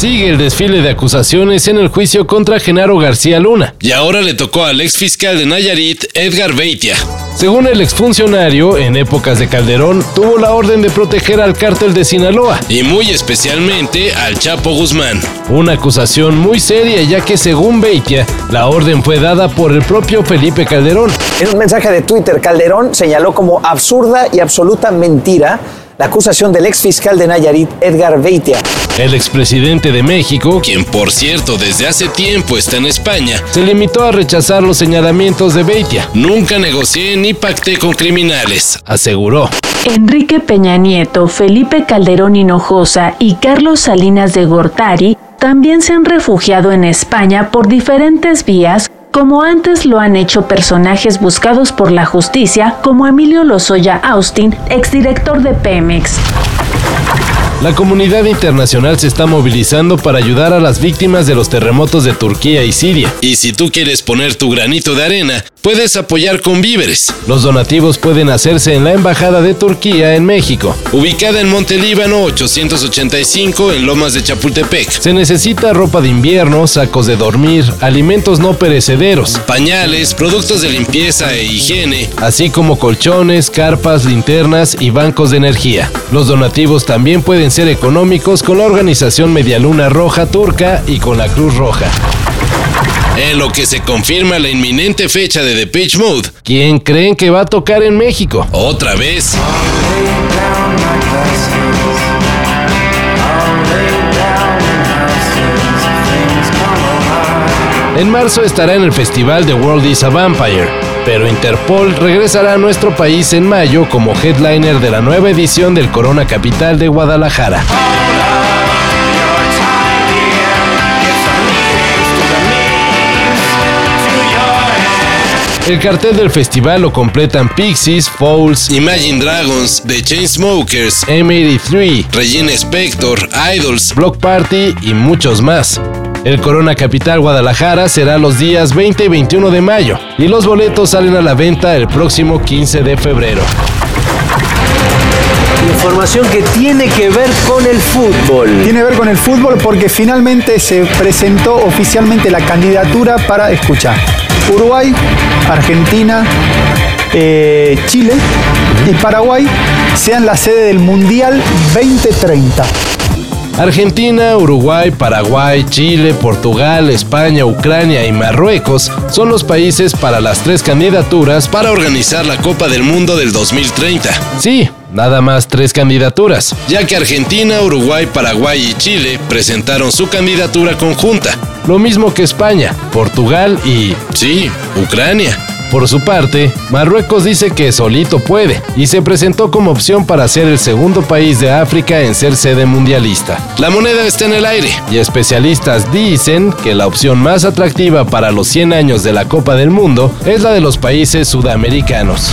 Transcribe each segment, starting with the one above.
Sigue el desfile de acusaciones en el juicio contra Genaro García Luna. Y ahora le tocó al ex fiscal de Nayarit, Edgar Beitia. Según el exfuncionario, en épocas de Calderón, tuvo la orden de proteger al cártel de Sinaloa. Y muy especialmente al Chapo Guzmán. Una acusación muy seria ya que según Beitia, la orden fue dada por el propio Felipe Calderón. En un mensaje de Twitter, Calderón señaló como absurda y absoluta mentira la acusación del ex fiscal de Nayarit, Edgar Beitia. El expresidente de México, quien por cierto desde hace tiempo está en España, se limitó a rechazar los señalamientos de Beitia. Nunca negocié ni pacté con criminales, aseguró. Enrique Peña Nieto, Felipe Calderón Hinojosa y Carlos Salinas de Gortari también se han refugiado en España por diferentes vías como antes lo han hecho personajes buscados por la justicia como Emilio Lozoya Austin, exdirector de Pemex. La comunidad internacional se está movilizando para ayudar a las víctimas de los terremotos de Turquía y Siria. Y si tú quieres poner tu granito de arena, puedes apoyar con víveres. Los donativos pueden hacerse en la Embajada de Turquía en México, ubicada en Monte Líbano 885 en Lomas de Chapultepec. Se necesita ropa de invierno, sacos de dormir, alimentos no perecederos, pañales, productos de limpieza e higiene, así como colchones, carpas, linternas y bancos de energía. Los donativos también pueden ser económicos con la organización Medialuna Roja Turca y con la Cruz Roja. En lo que se confirma la inminente fecha de Depeche Mode, ¿quién creen que va a tocar en México? ¿Otra vez? En marzo estará en el festival The World is a Vampire, pero Interpol regresará a nuestro país en mayo como headliner de la nueva edición del Corona Capital de Guadalajara. El cartel del festival lo completan Pixies, Fouls, Imagine Dragons, The Chainsmokers, M83, Regina Spector, Idols, Block Party y muchos más. El Corona Capital Guadalajara será los días 20 y 21 de mayo y los boletos salen a la venta el próximo 15 de febrero. Información que tiene que ver con el fútbol. Tiene que ver con el fútbol porque finalmente se presentó oficialmente la candidatura para escuchar. Uruguay, Argentina, eh, Chile y Paraguay sean la sede del Mundial 2030. Argentina, Uruguay, Paraguay, Chile, Portugal, España, Ucrania y Marruecos son los países para las tres candidaturas para organizar la Copa del Mundo del 2030. Sí, nada más tres candidaturas, ya que Argentina, Uruguay, Paraguay y Chile presentaron su candidatura conjunta, lo mismo que España, Portugal y, sí, Ucrania. Por su parte, Marruecos dice que solito puede y se presentó como opción para ser el segundo país de África en ser sede mundialista. La moneda está en el aire y especialistas dicen que la opción más atractiva para los 100 años de la Copa del Mundo es la de los países sudamericanos.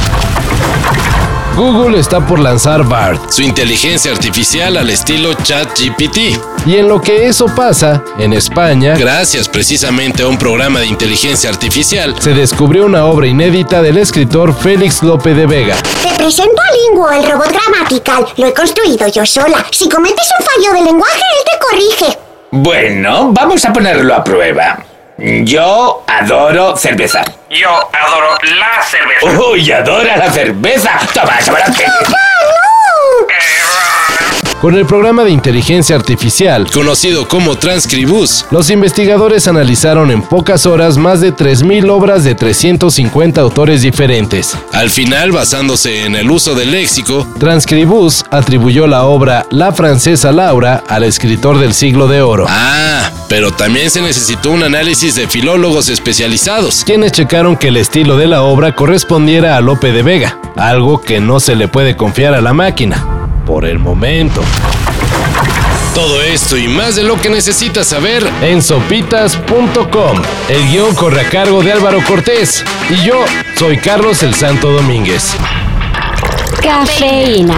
Google está por lanzar BART, su inteligencia artificial al estilo ChatGPT. Y en lo que eso pasa, en España, gracias precisamente a un programa de inteligencia artificial, se descubrió una obra inédita del escritor Félix López de Vega. Te presento a Linguo, el robot gramatical. Lo he construido yo sola. Si cometes un fallo de lenguaje, él te corrige. Bueno, vamos a ponerlo a prueba. Yo adoro cerveza. Yo adoro la cerveza. ¡Uy, adora la cerveza! ¡Toma, chocolate! Con el programa de inteligencia artificial, conocido como Transcribus, los investigadores analizaron en pocas horas más de 3.000 obras de 350 autores diferentes. Al final, basándose en el uso del léxico, Transcribus atribuyó la obra La francesa Laura al escritor del siglo de oro. Ah, pero también se necesitó un análisis de filólogos especializados, quienes checaron que el estilo de la obra correspondiera a Lope de Vega, algo que no se le puede confiar a la máquina por el momento. Todo esto y más de lo que necesitas saber en sopitas.com. El guion corre a cargo de Álvaro Cortés y yo soy Carlos el Santo Domínguez. Cafeína.